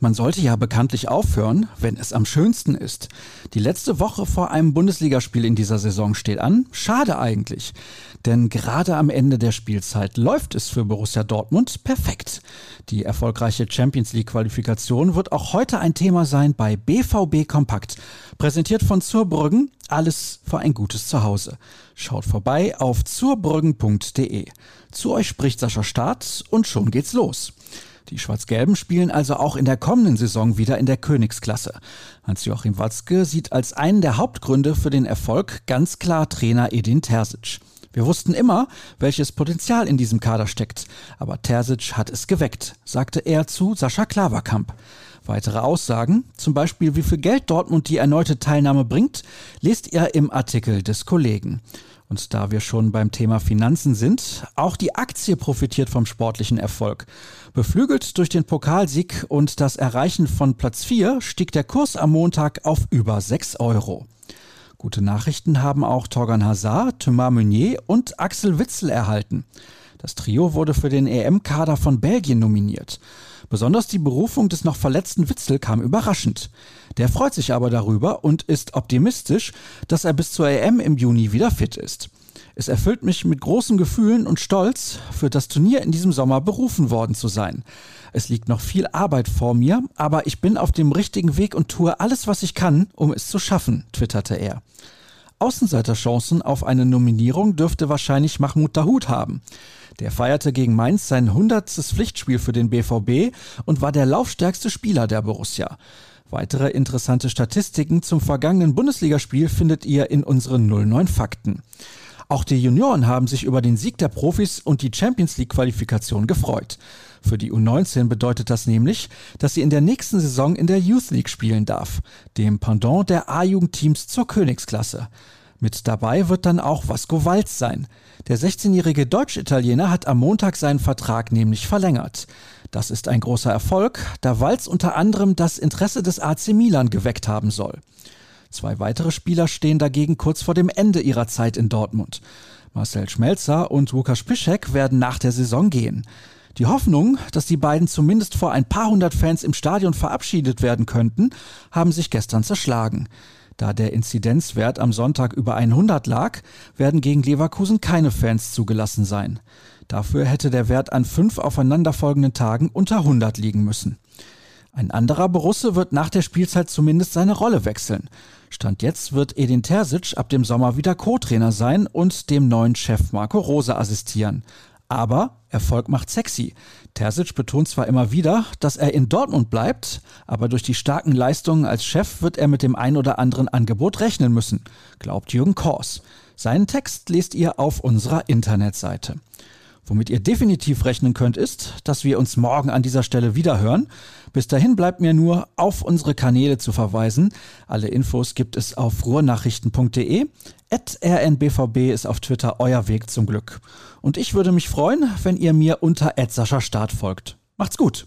Man sollte ja bekanntlich aufhören, wenn es am schönsten ist. Die letzte Woche vor einem Bundesligaspiel in dieser Saison steht an. Schade eigentlich. Denn gerade am Ende der Spielzeit läuft es für Borussia Dortmund perfekt. Die erfolgreiche Champions League Qualifikation wird auch heute ein Thema sein bei BVB Kompakt. Präsentiert von Zurbrüggen. Alles für ein gutes Zuhause. Schaut vorbei auf zurbrüggen.de. Zu euch spricht Sascha Staat und schon geht's los. Die Schwarz-Gelben spielen also auch in der kommenden Saison wieder in der Königsklasse. Hans-Joachim Watzke sieht als einen der Hauptgründe für den Erfolg ganz klar Trainer Edin Terzic. Wir wussten immer, welches Potenzial in diesem Kader steckt, aber Terzic hat es geweckt, sagte er zu Sascha Klaverkamp. Weitere Aussagen, zum Beispiel wie viel Geld Dortmund die erneute Teilnahme bringt, lest ihr im Artikel des Kollegen. Und da wir schon beim Thema Finanzen sind, auch die Aktie profitiert vom sportlichen Erfolg. Beflügelt durch den Pokalsieg und das Erreichen von Platz 4 stieg der Kurs am Montag auf über 6 Euro. Gute Nachrichten haben auch Torgan Hazard, Thomas Meunier und Axel Witzel erhalten. Das Trio wurde für den EM-Kader von Belgien nominiert. Besonders die Berufung des noch verletzten Witzel kam überraschend. Der freut sich aber darüber und ist optimistisch, dass er bis zur EM im Juni wieder fit ist. Es erfüllt mich mit großen Gefühlen und Stolz, für das Turnier in diesem Sommer berufen worden zu sein. Es liegt noch viel Arbeit vor mir, aber ich bin auf dem richtigen Weg und tue alles, was ich kann, um es zu schaffen, twitterte er. Außenseiterchancen auf eine Nominierung dürfte wahrscheinlich Mahmoud Dahoud haben. Der feierte gegen Mainz sein hundertstes Pflichtspiel für den BVB und war der laufstärkste Spieler der Borussia. Weitere interessante Statistiken zum vergangenen Bundesligaspiel findet ihr in unseren 09 Fakten. Auch die Junioren haben sich über den Sieg der Profis und die Champions League Qualifikation gefreut. Für die U19 bedeutet das nämlich, dass sie in der nächsten Saison in der Youth League spielen darf, dem Pendant der A-Jugendteams zur Königsklasse. Mit dabei wird dann auch Vasco Walz sein. Der 16-jährige Deutsch-Italiener hat am Montag seinen Vertrag nämlich verlängert. Das ist ein großer Erfolg, da Walz unter anderem das Interesse des AC Milan geweckt haben soll. Zwei weitere Spieler stehen dagegen kurz vor dem Ende ihrer Zeit in Dortmund. Marcel Schmelzer und Lukas Piszek werden nach der Saison gehen. Die Hoffnung, dass die beiden zumindest vor ein paar hundert Fans im Stadion verabschiedet werden könnten, haben sich gestern zerschlagen. Da der Inzidenzwert am Sonntag über 100 lag, werden gegen Leverkusen keine Fans zugelassen sein. Dafür hätte der Wert an fünf aufeinanderfolgenden Tagen unter 100 liegen müssen. Ein anderer Borusse wird nach der Spielzeit zumindest seine Rolle wechseln. Stand jetzt wird Edin Terzic ab dem Sommer wieder Co-Trainer sein und dem neuen Chef Marco Rose assistieren. Aber Erfolg macht sexy. Terzic betont zwar immer wieder, dass er in Dortmund bleibt, aber durch die starken Leistungen als Chef wird er mit dem ein oder anderen Angebot rechnen müssen, glaubt Jürgen Kors. Seinen Text lest ihr auf unserer Internetseite. Womit ihr definitiv rechnen könnt, ist, dass wir uns morgen an dieser Stelle wieder hören. Bis dahin bleibt mir nur auf unsere Kanäle zu verweisen. Alle Infos gibt es auf ruhrnachrichten.de. rnbvb ist auf Twitter euer Weg zum Glück. Und ich würde mich freuen, wenn ihr mir unter Start folgt. Macht's gut!